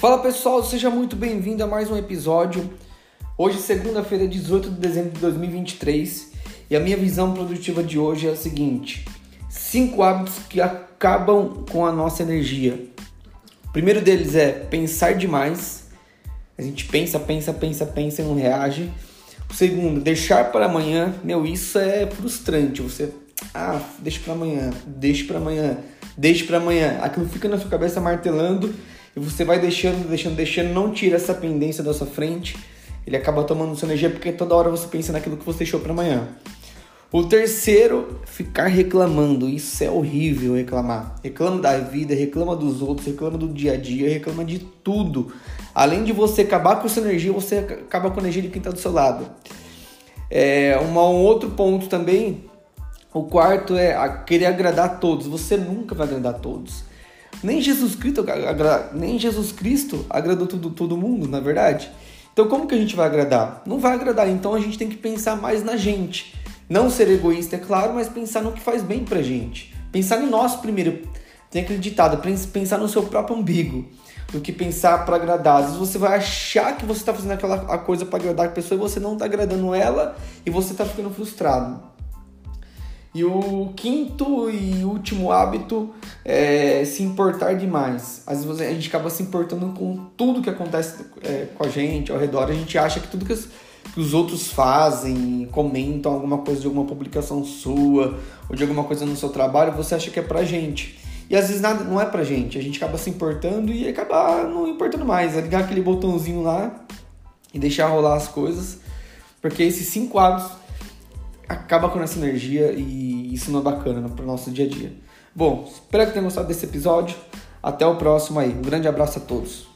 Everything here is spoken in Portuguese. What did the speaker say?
Fala pessoal, seja muito bem-vindo a mais um episódio. Hoje, segunda-feira, 18 de dezembro de 2023, e a minha visão produtiva de hoje é a seguinte: cinco hábitos que acabam com a nossa energia. O primeiro deles é pensar demais. A gente pensa, pensa, pensa, pensa e não reage. O segundo, deixar para amanhã. Meu, isso é frustrante. Você, ah, deixa para amanhã, deixa para amanhã, deixa para amanhã. Aquilo fica na sua cabeça martelando e você vai deixando, deixando, deixando, não tira essa pendência da sua frente, ele acaba tomando sua energia porque toda hora você pensa naquilo que você deixou para amanhã. O terceiro, ficar reclamando. Isso é horrível reclamar. Reclama da vida, reclama dos outros, reclama do dia a dia, reclama de tudo. Além de você acabar com sua energia, você acaba com a energia de quem está do seu lado. É, uma, um outro ponto também, o quarto é querer agradar a todos. Você nunca vai agradar a todos. Nem Jesus Cristo, nem Jesus Cristo agradou todo, todo mundo, na verdade. Então como que a gente vai agradar? Não vai agradar, então a gente tem que pensar mais na gente. Não ser egoísta, é claro, mas pensar no que faz bem pra gente. Pensar em nós primeiro. Tem acreditado, pensar no seu próprio umbigo do que pensar para agradar. Às vezes você vai achar que você está fazendo aquela coisa para agradar a pessoa e você não está agradando ela e você está ficando frustrado. E o quinto e último hábito é se importar demais. Às vezes a gente acaba se importando com tudo que acontece é, com a gente ao redor. A gente acha que tudo que os, que os outros fazem, comentam alguma coisa de alguma publicação sua ou de alguma coisa no seu trabalho, você acha que é pra gente. E às vezes nada não é pra gente. A gente acaba se importando e acaba não importando mais. É ligar aquele botãozinho lá e deixar rolar as coisas. Porque esses cinco hábitos acaba com essa energia e isso não é bacana para o nosso dia a dia. Bom, espero que tenham gostado desse episódio. Até o próximo aí. Um grande abraço a todos.